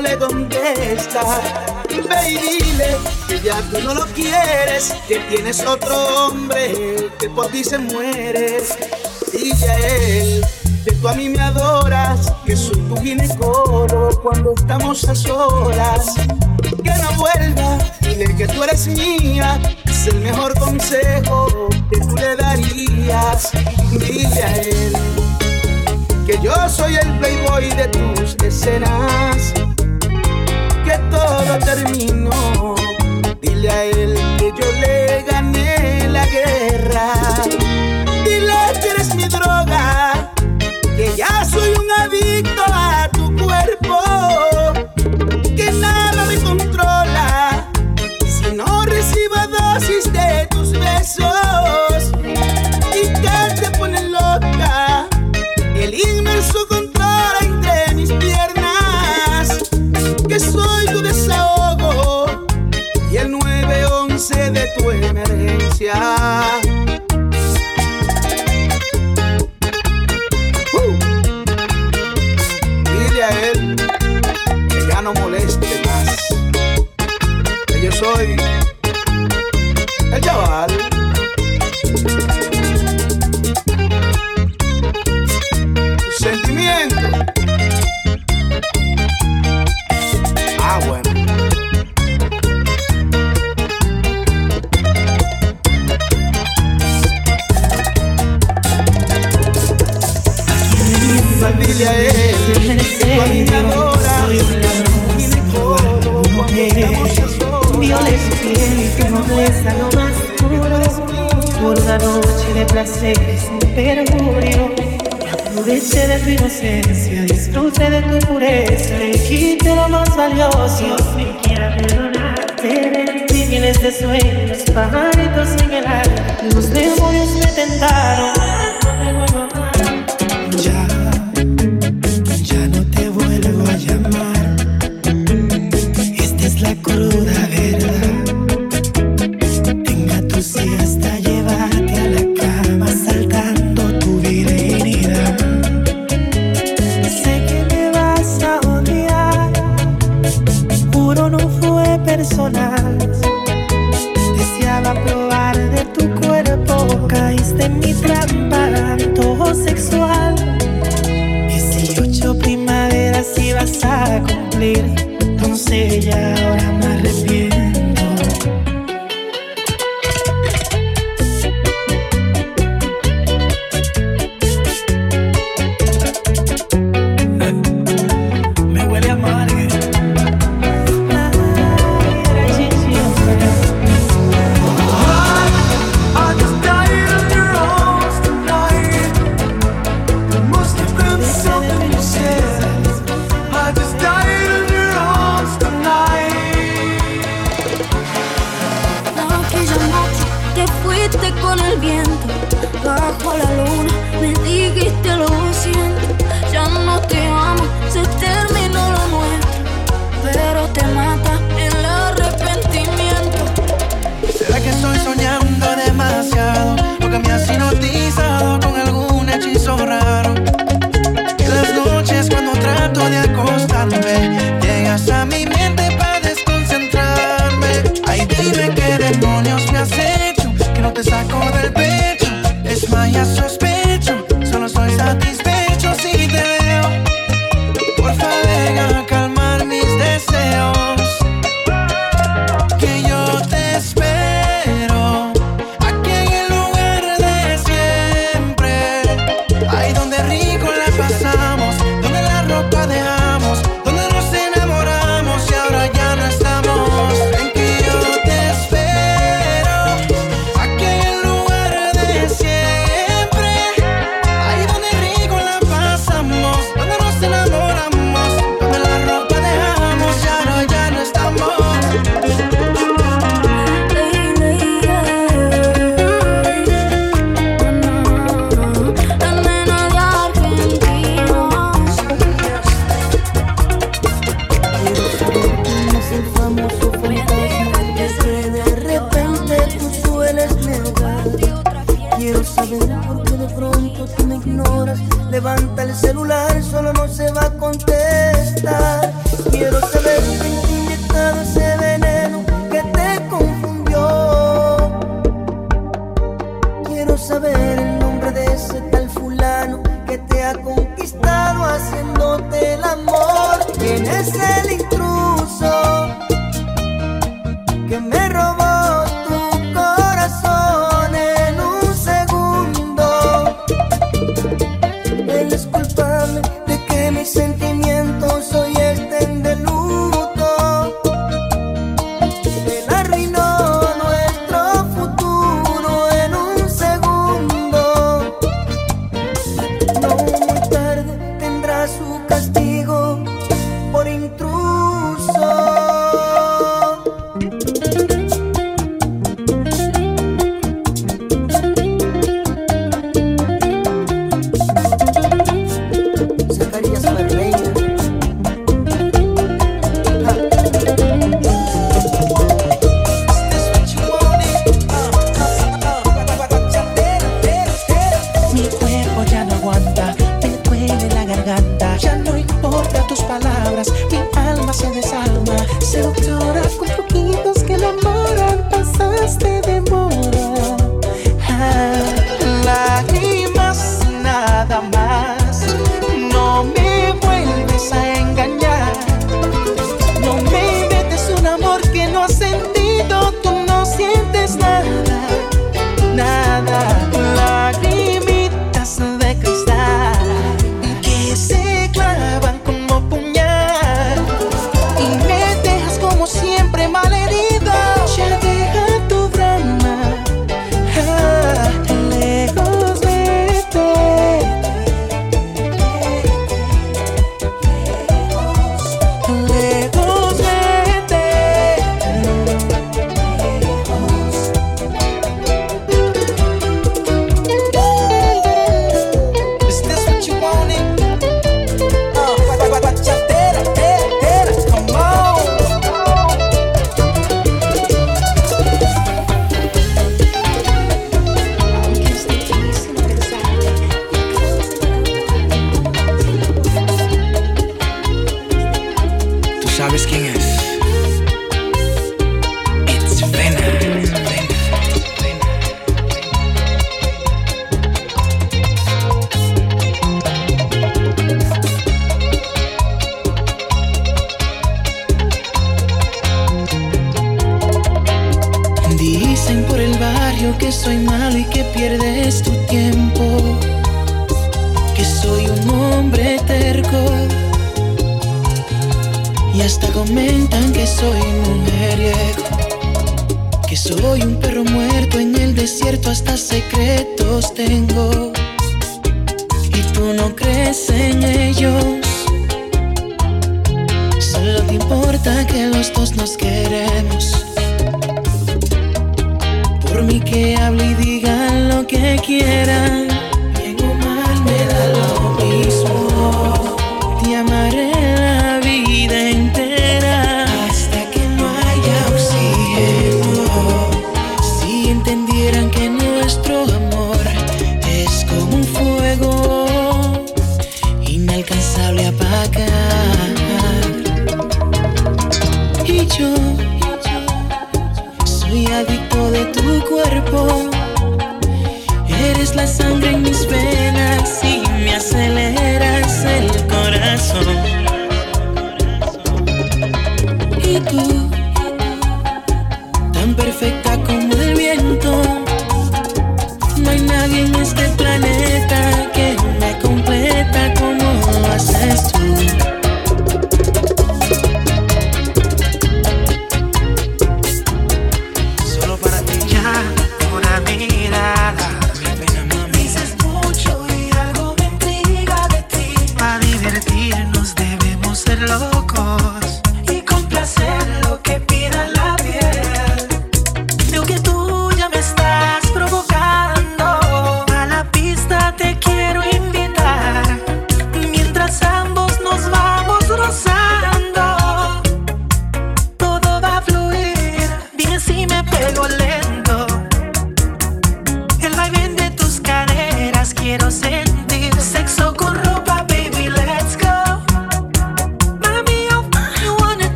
diciéndole dónde estás. Dile que ya tú no lo quieres, que tienes otro hombre que por ti se muere. Dile a él que tú a mí me adoras, que soy tu ginecólogo cuando estamos a solas. Que no vuelva, dile que tú eres mía, es el mejor consejo que tú le darías. Dile a él que yo soy el playboy de tus escenas todo. Dile a él que yo le gané la guerra. Dile que eres mi droga, que ya soy un adicto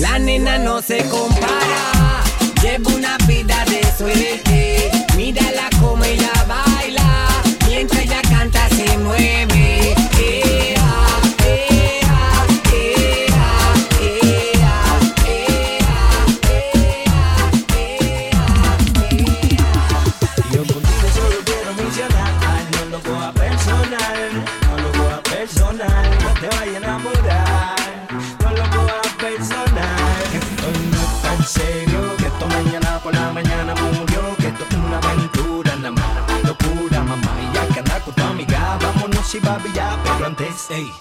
La nena no se compara, lleva una vida de suerte. Hey.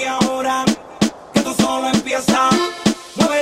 ahora, que tú solo empiezas. Mueve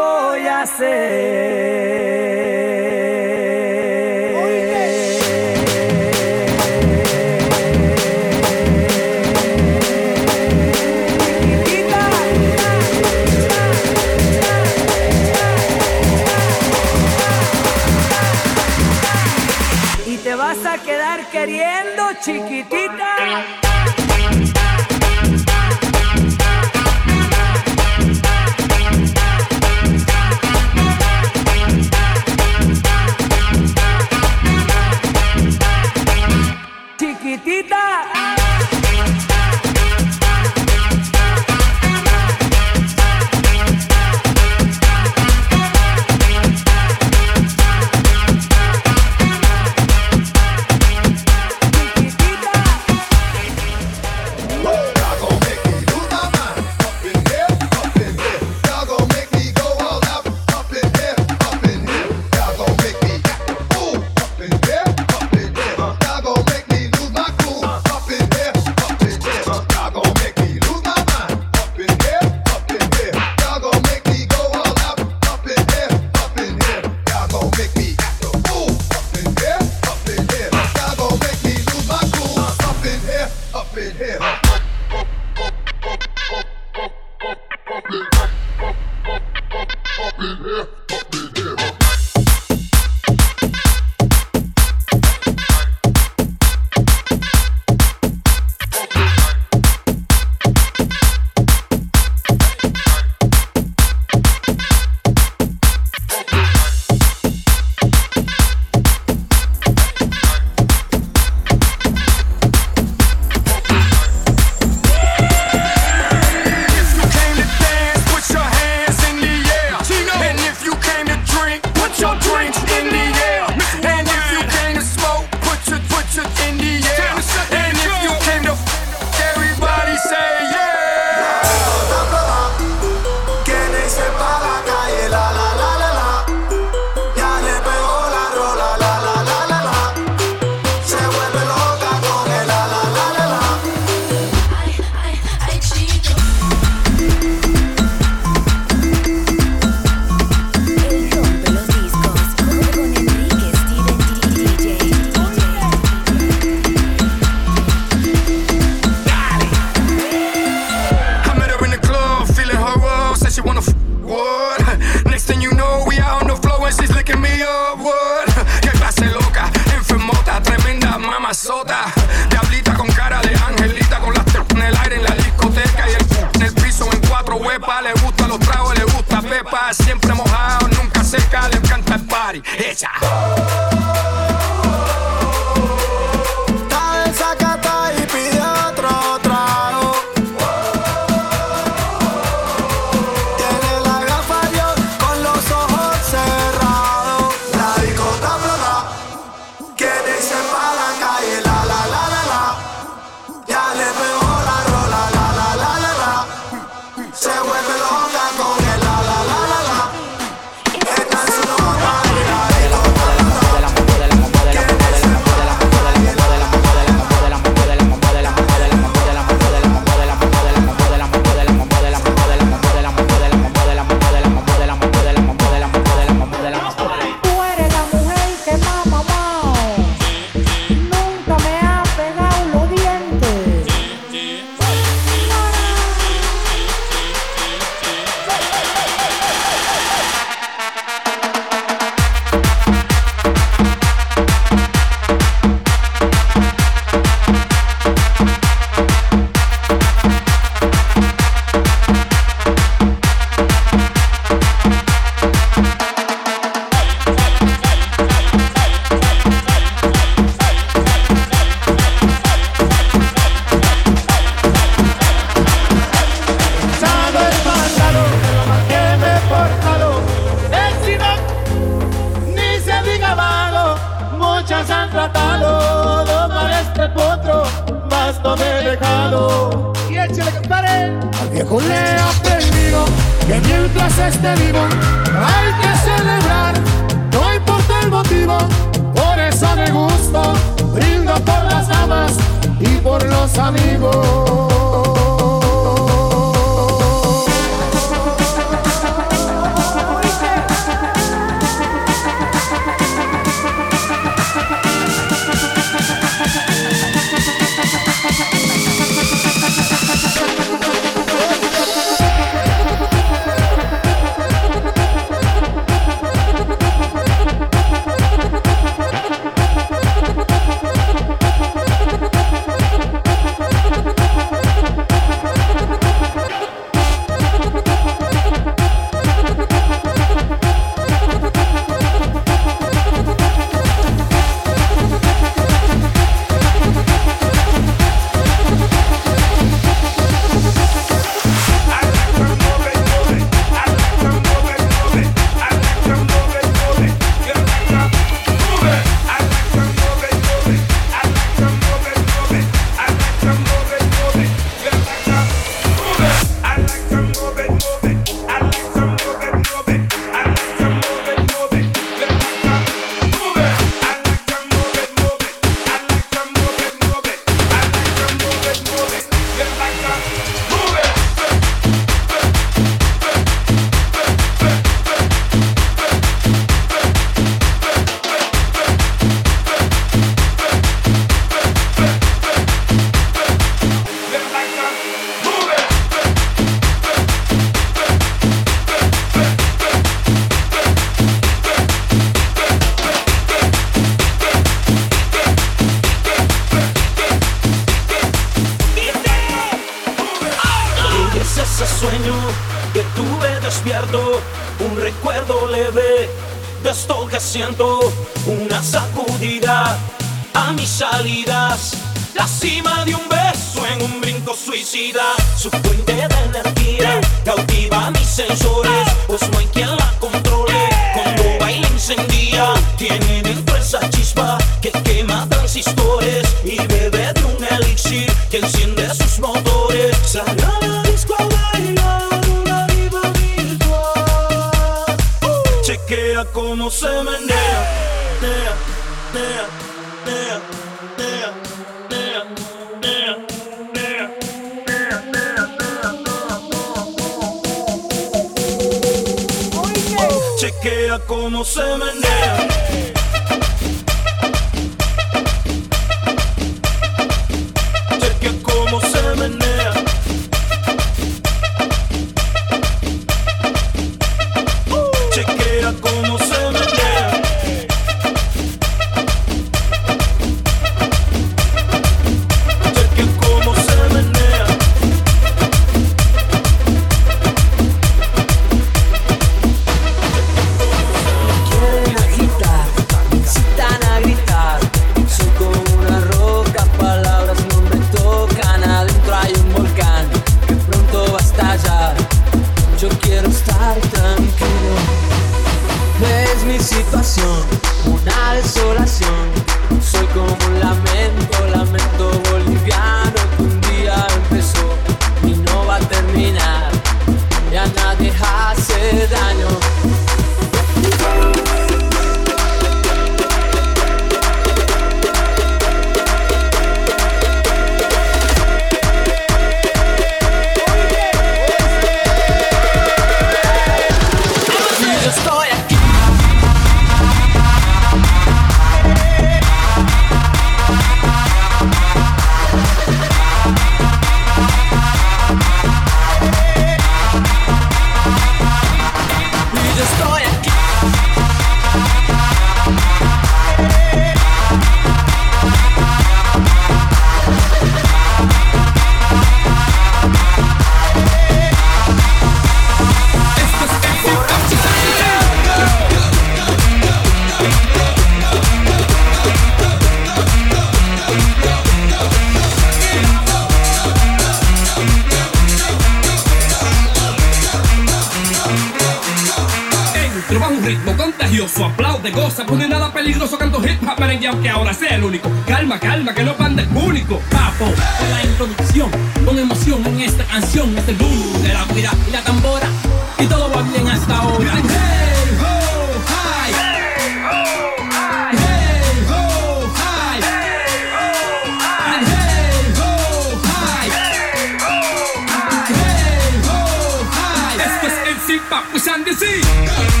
que sí.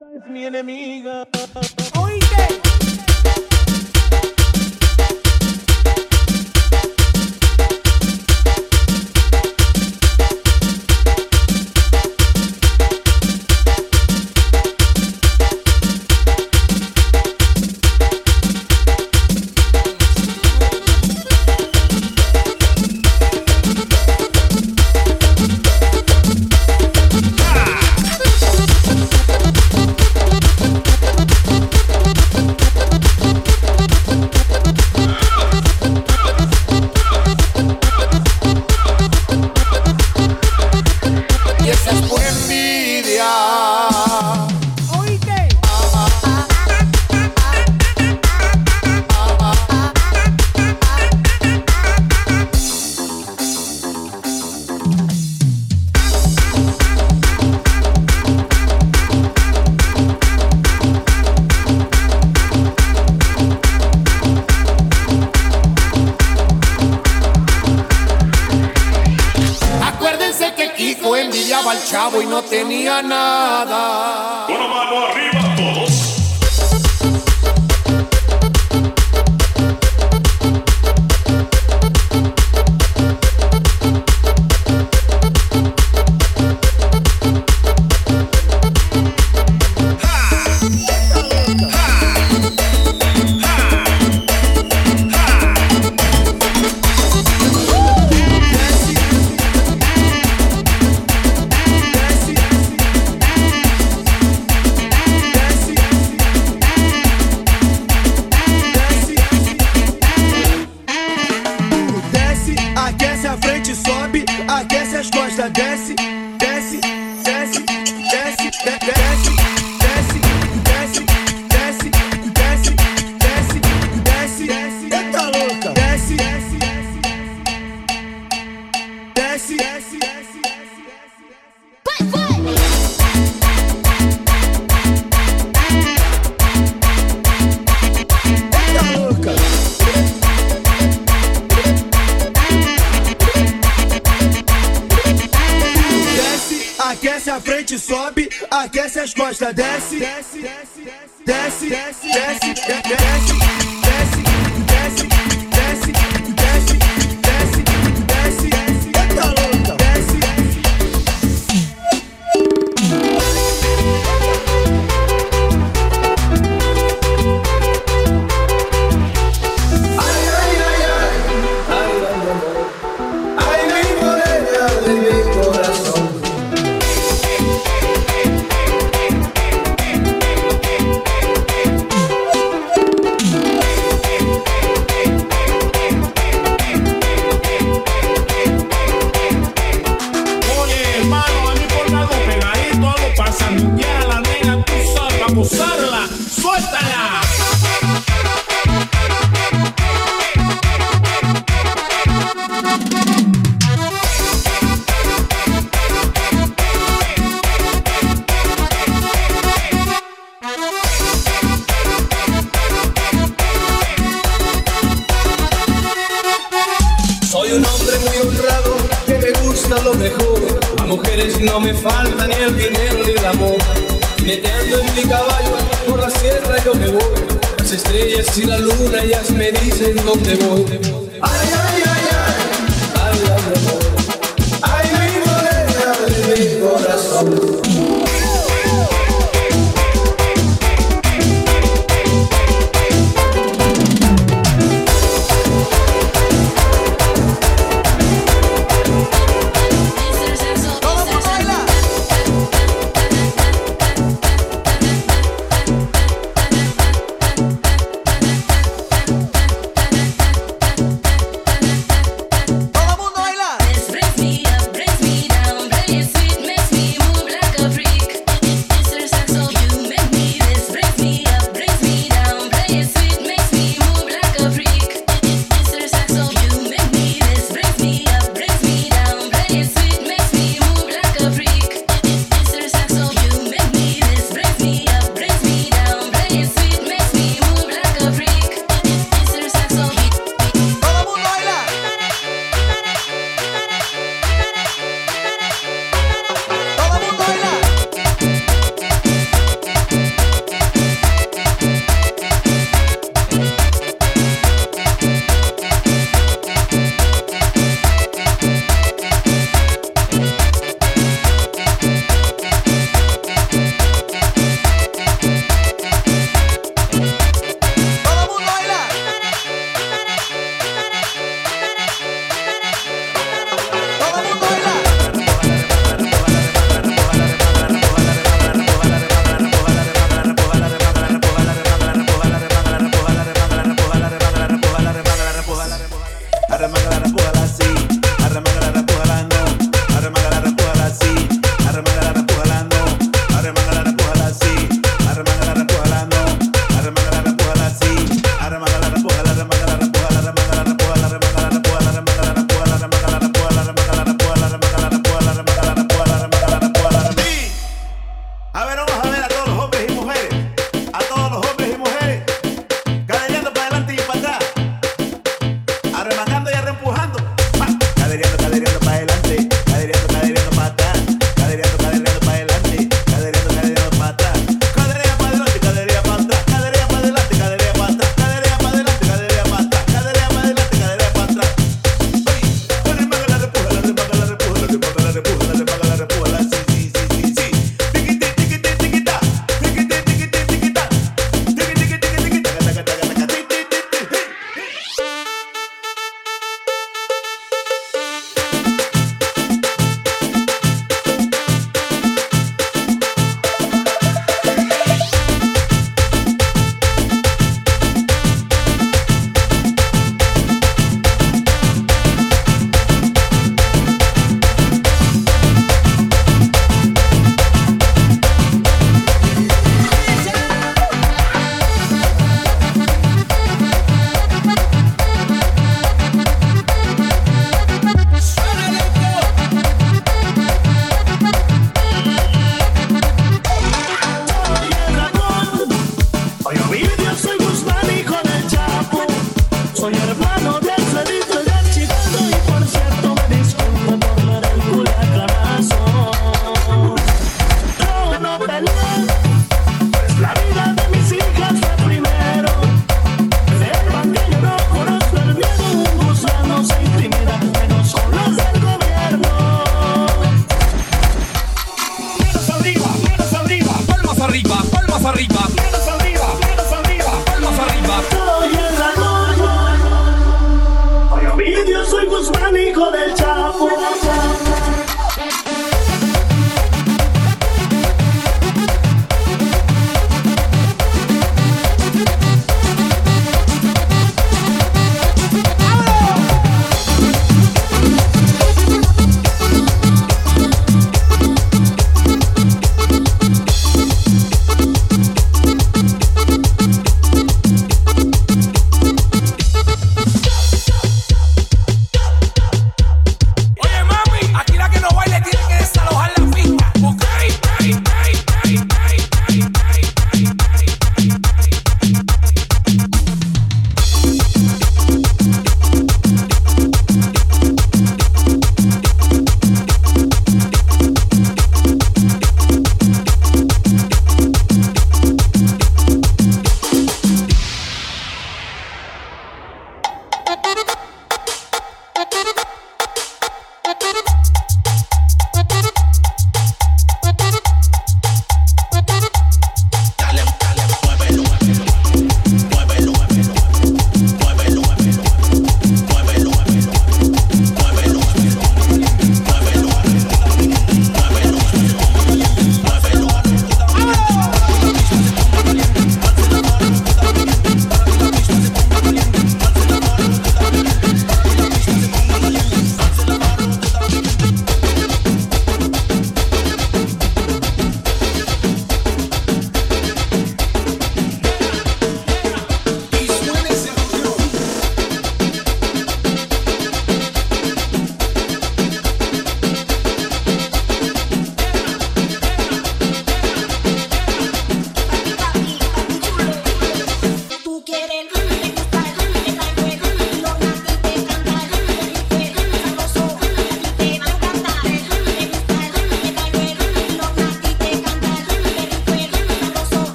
Es mi enemiga. Oíste.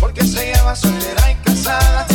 Porque se lleva soltera y casada.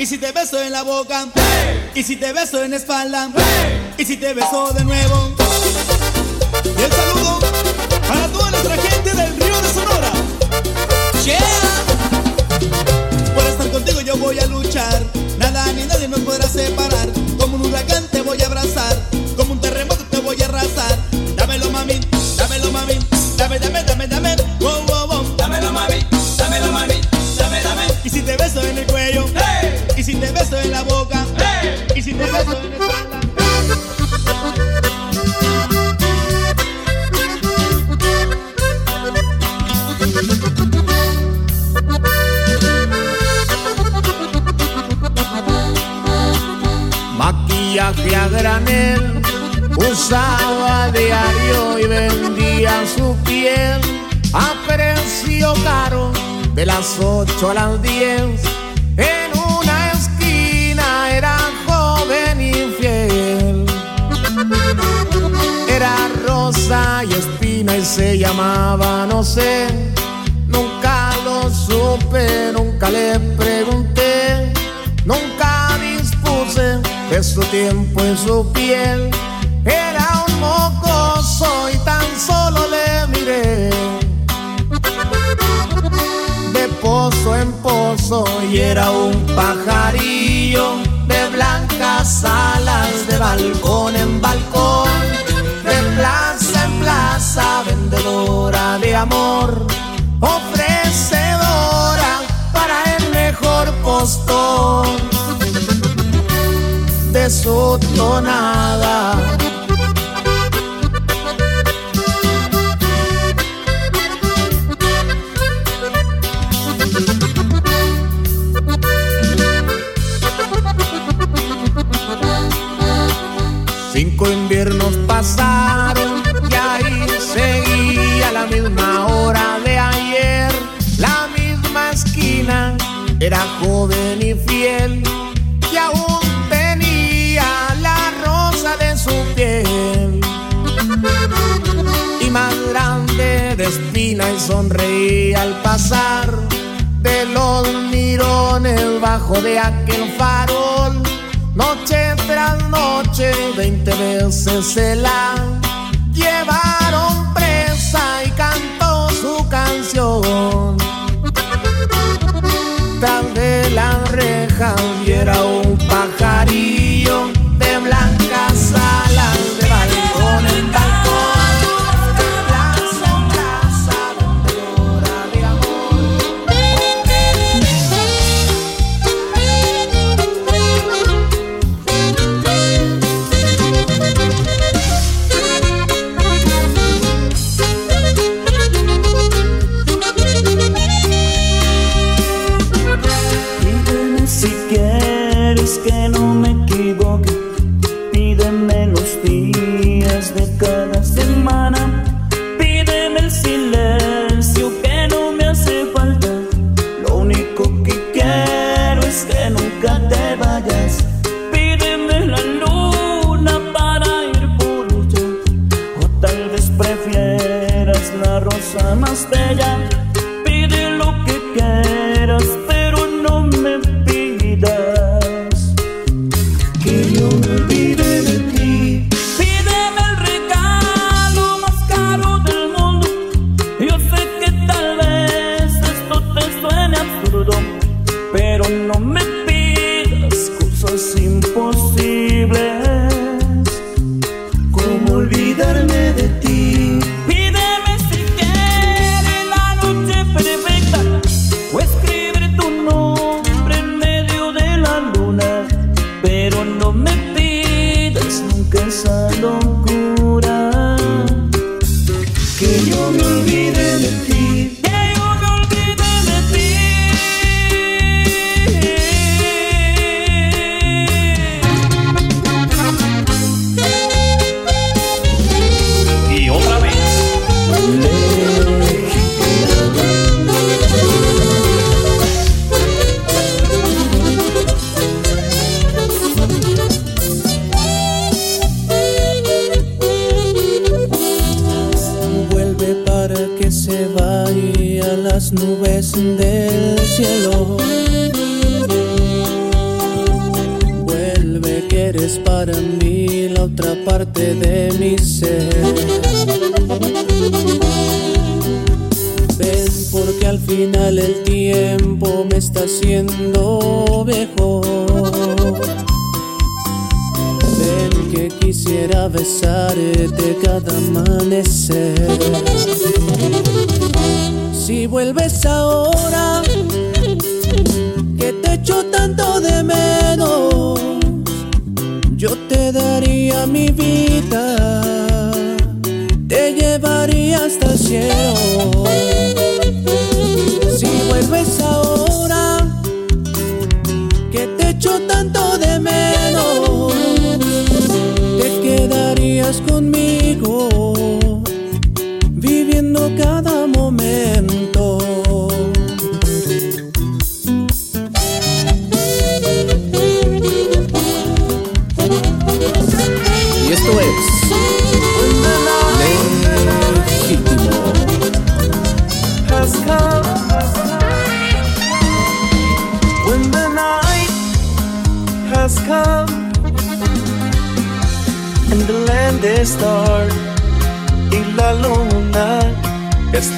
Y si te beso en la boca, ¡Hey! y si te beso en la espalda, ¡Hey! y si te beso de nuevo. Y el saludo para toda nuestra gente del Río de Sonora. Yeah. Por estar contigo yo voy a luchar. Nada ni nadie nos podrá separar. de las ocho a las 10. En una esquina era joven infiel. Era rosa y espina y se llamaba, no sé. Nunca lo supe, nunca le pregunté. Nunca dispuse de su tiempo en su piel. soy era un pajarillo de blancas alas de balcón en balcón, de plaza en plaza, vendedora de amor, ofrecedora para el mejor postor. De su tonada y sonreí al pasar de los mirones bajo de aquel farol. Noche tras noche, veinte veces se la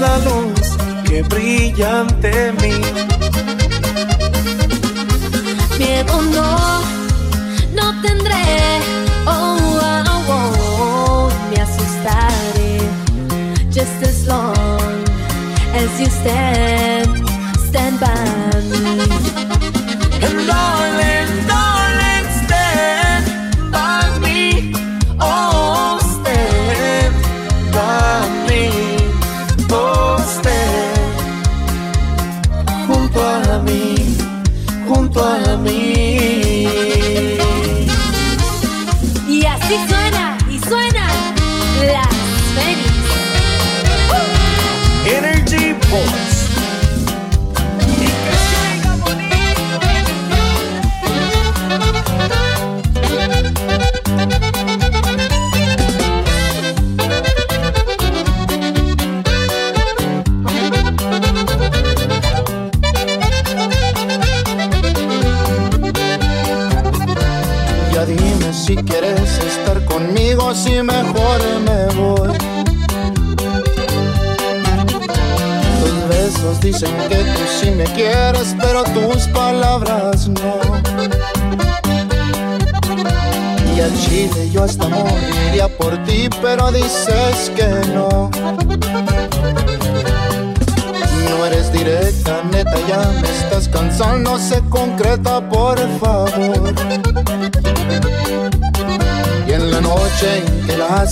la luz que brilla ante mí. Miedo no, no tendré. Oh, oh, oh, me asustaré. Just as long as you stand,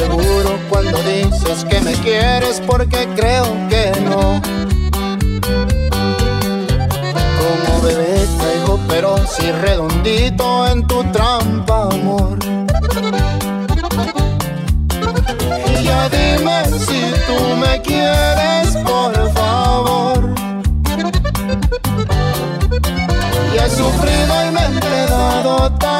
Soy inseguro cuando dices que me quieres porque creo que no. Como bebé caigo pero si redondito en tu trampa, amor. Y ya dime si tú me quieres, por favor. Y he sufrido y me he enredado tanto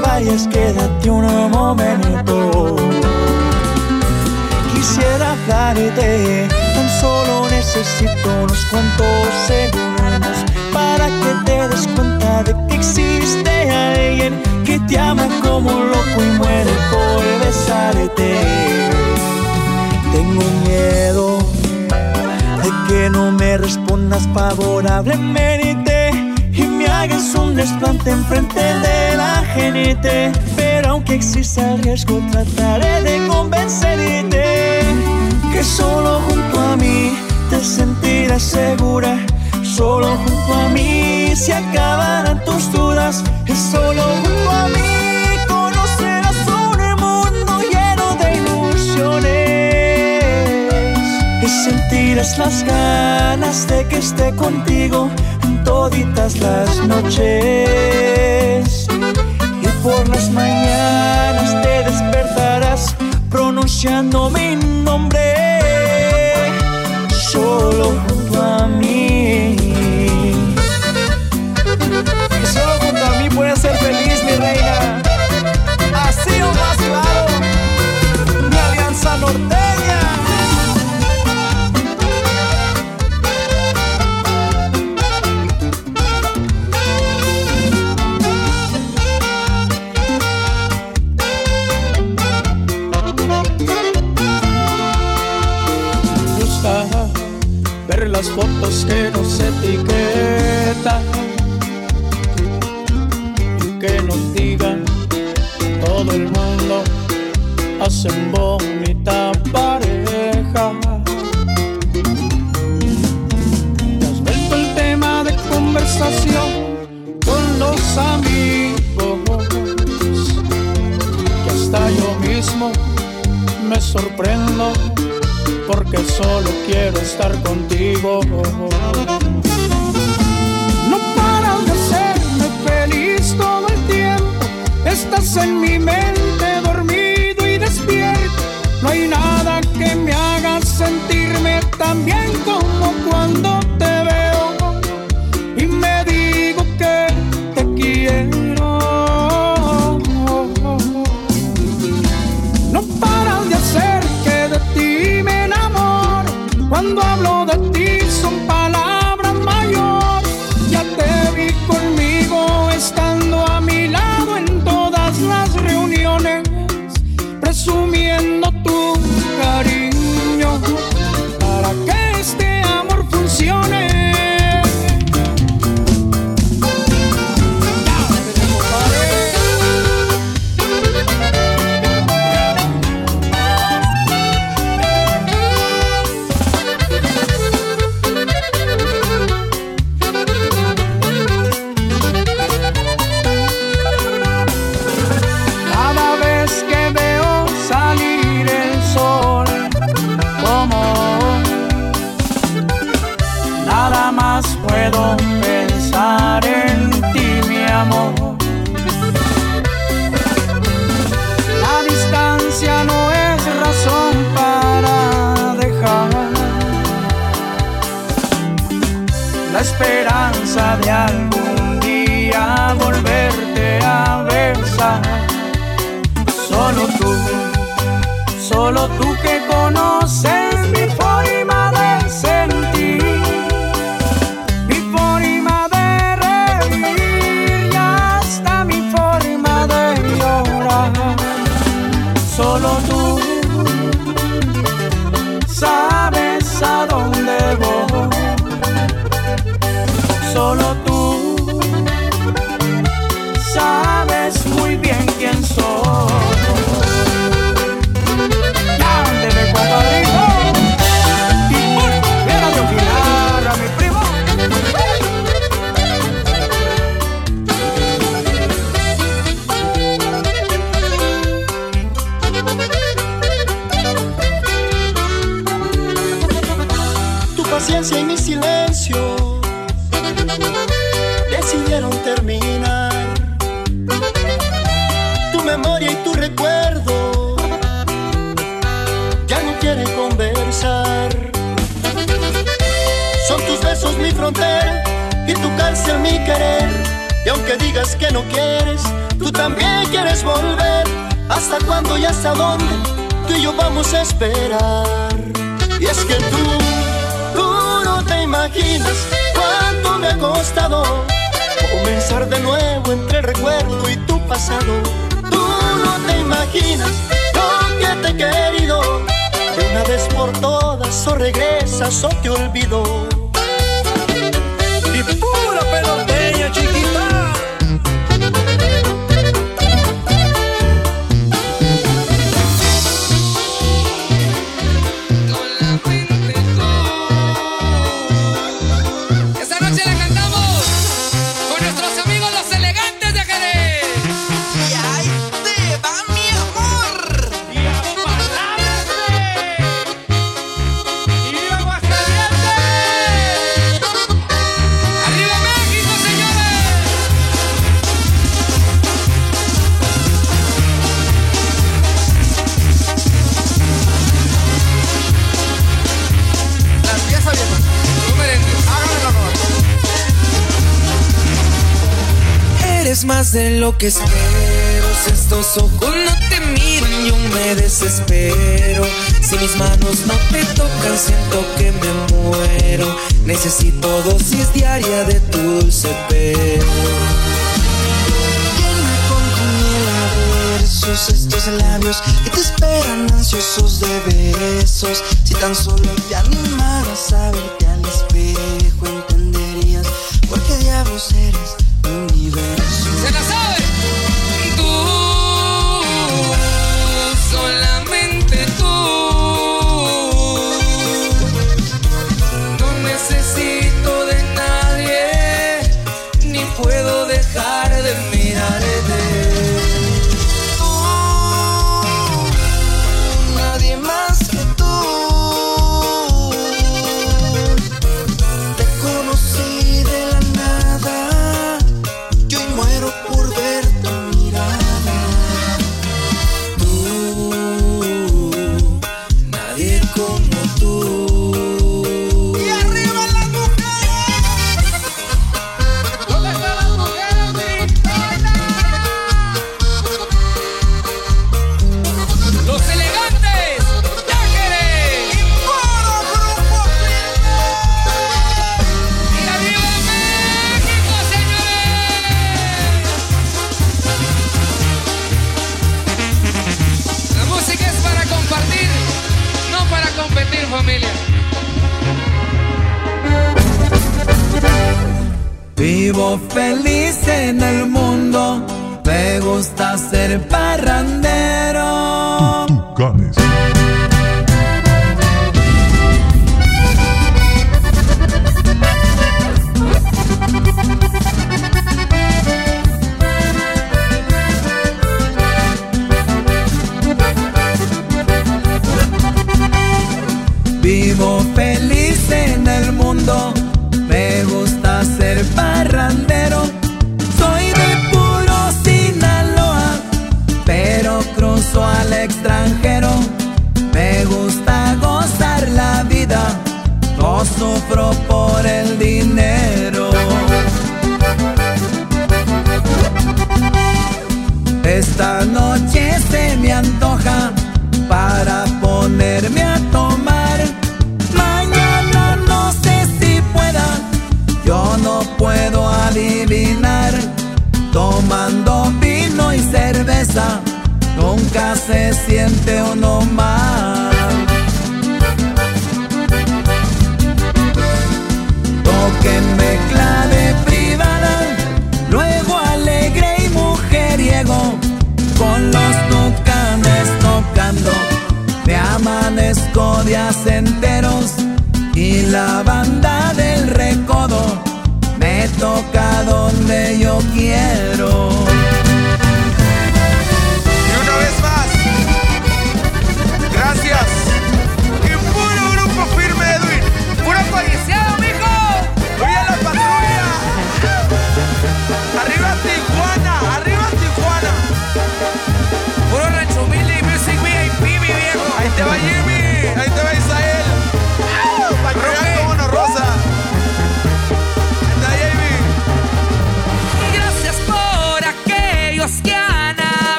Vayas, quédate un momento. Quisiera hablarte, tan solo necesito unos cuantos segundos para que te des cuenta de que existe alguien que te ama como loco y muere por besarte. Tengo miedo de que no me respondas favorablemente hagas un desplante enfrente de la gente. Pero aunque exista el riesgo, trataré de convencerte que solo junto a mí te sentirás segura. Solo junto a mí se acabarán tus dudas. Y solo junto a mí. conocerás sentirás las ganas de que esté contigo toditas las noches. Y por las mañanas te despertarás pronunciando mi nombre. Solo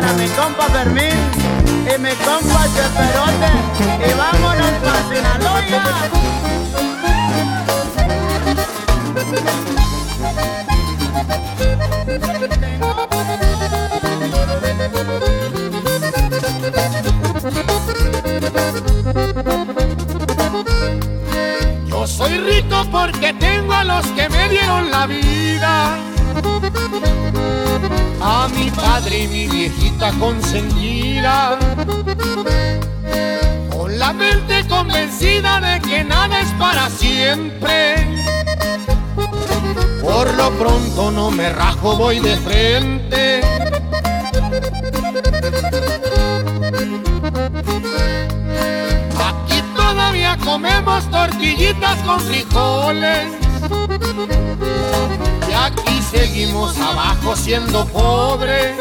para mi compa Fermín y mi compa Cheperote. Y vámonos para Sinaloa. Yo soy rico porque tengo a los que me dieron la vida. A mi padre y mi viejita consentida. Con la mente convencida de que nada es para siempre. Por lo pronto no me rajo, voy de frente. Aquí todavía comemos tortillitas con frijoles. Aquí seguimos abajo siendo pobres.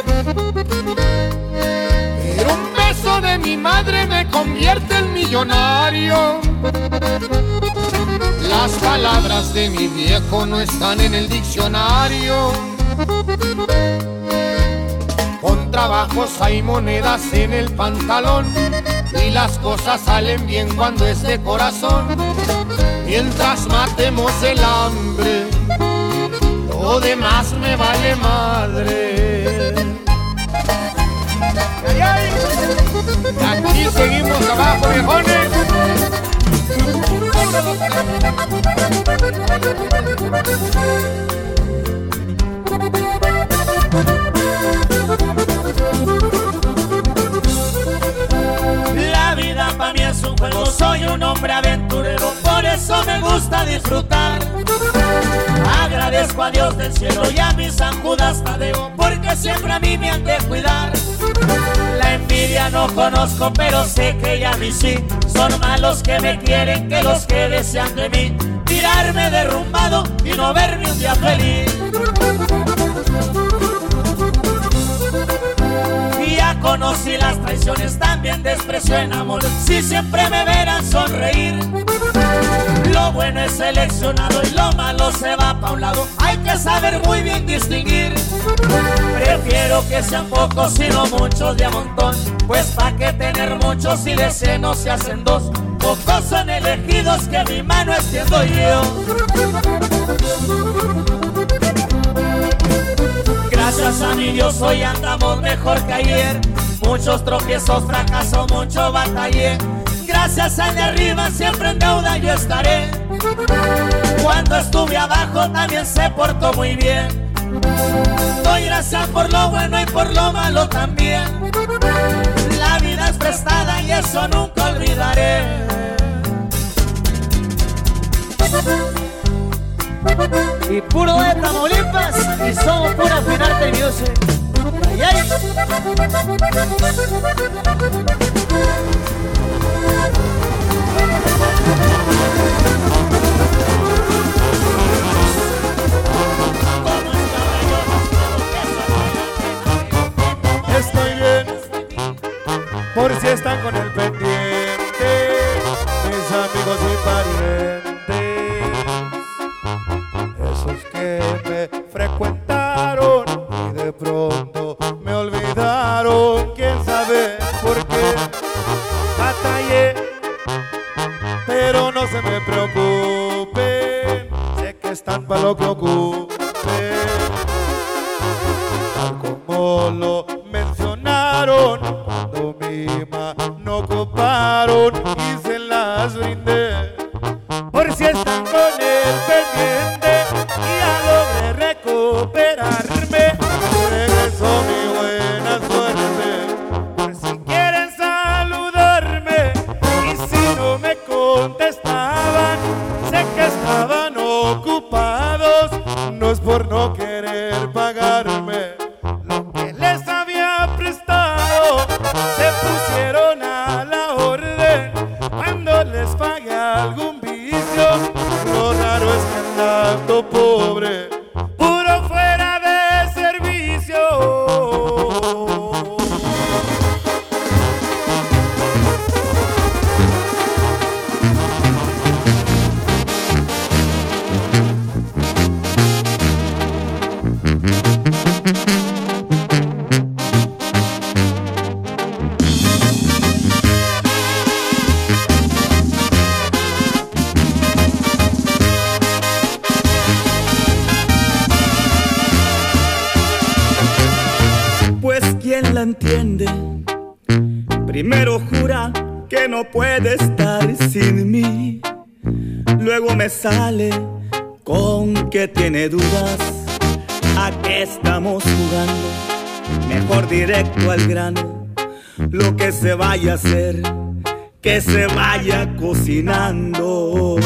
Pero un beso de mi madre me convierte en millonario. Las palabras de mi viejo no están en el diccionario. Con trabajos hay monedas en el pantalón y las cosas salen bien cuando es de corazón. Mientras matemos el hambre, lo demás me vale madre. Aquí seguimos abajo, viejones. La vida para mí es un juego, soy un hombre aventurero, por eso me gusta disfrutar. Agradezco a Dios del cielo y a mi San Judas Tadeo, porque siempre a mí me han de cuidar. La envidia no conozco, pero sé que ya mí sí. Son malos que me quieren que los que desean de mí. Tirarme derrumbado y no verme un día feliz. Ya conocí las traiciones, también desprecio en amor. Si siempre me verán sonreír, lo bueno es seleccionado y lo malo se va pa' un lado. Hay que saber muy bien distinguir. Prefiero que sean pocos y no muchos de a montón. Pues pa' que tener muchos y de seno se hacen dos. Pocos son elegidos que mi mano extiendo yo. Gracias a mi Dios hoy andamos mejor que ayer. Muchos tropiezos, fracasos, mucho batallé. Gracias a de arriba siempre en deuda yo estaré. Cuando estuve abajo también se portó muy bien. Doy gracias por lo bueno y por lo malo también. La vida es prestada y eso nunca olvidaré. Y puro de Tamaulipas y somos pura Finarte Music. Ay. Por si están con el que tiene dudas, ¿a qué estamos jugando? Mejor directo al grano, lo que se vaya a hacer, que se vaya cocinando.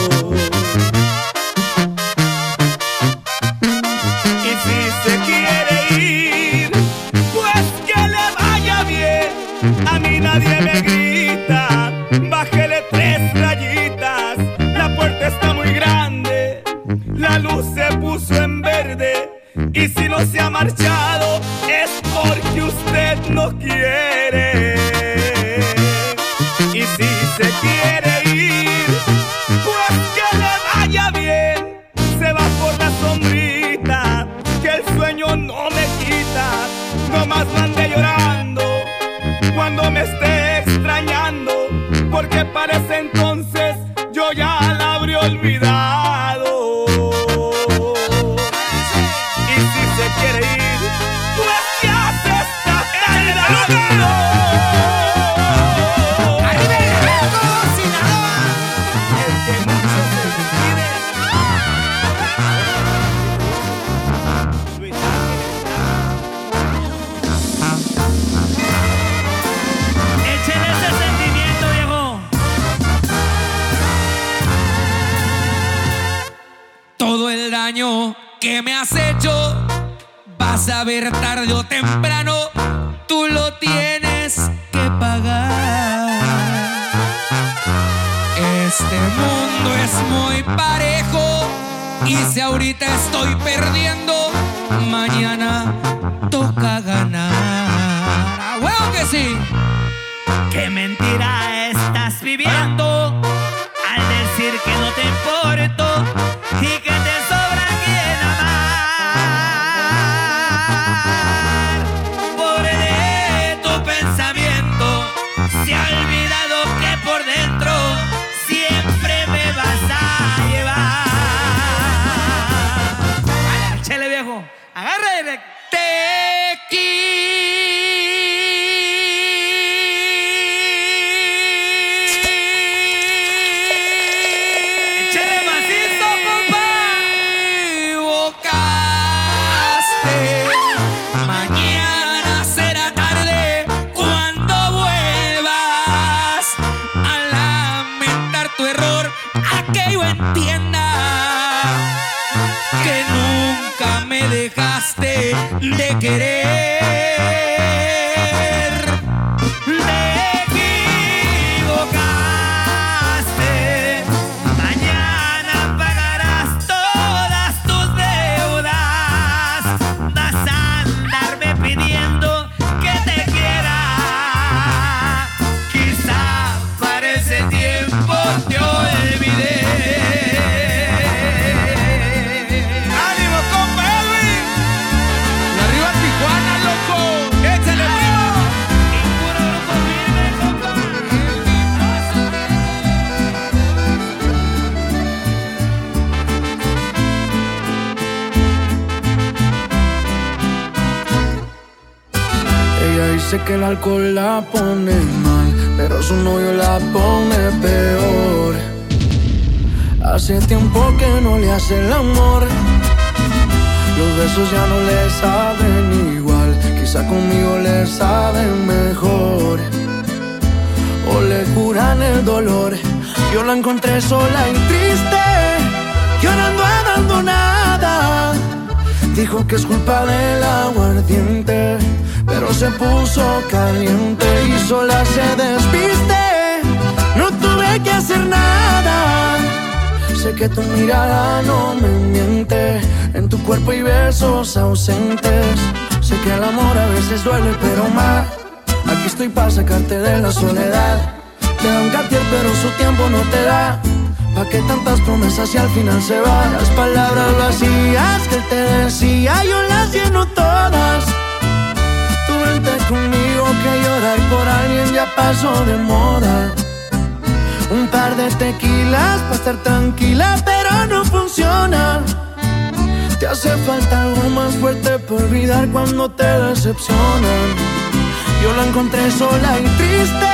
Encontré sola y triste,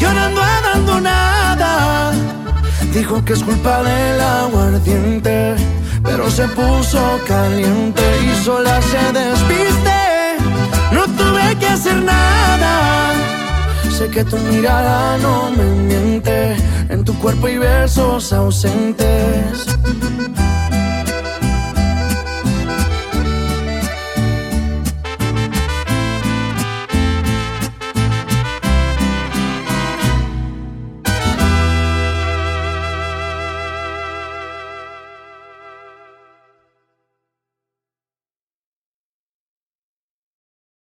llorando abandonada. Dijo que es culpa del aguardiente, pero se puso caliente y sola se despiste. No tuve que hacer nada. Sé que tu mirada no me miente. En tu cuerpo hay besos ausentes.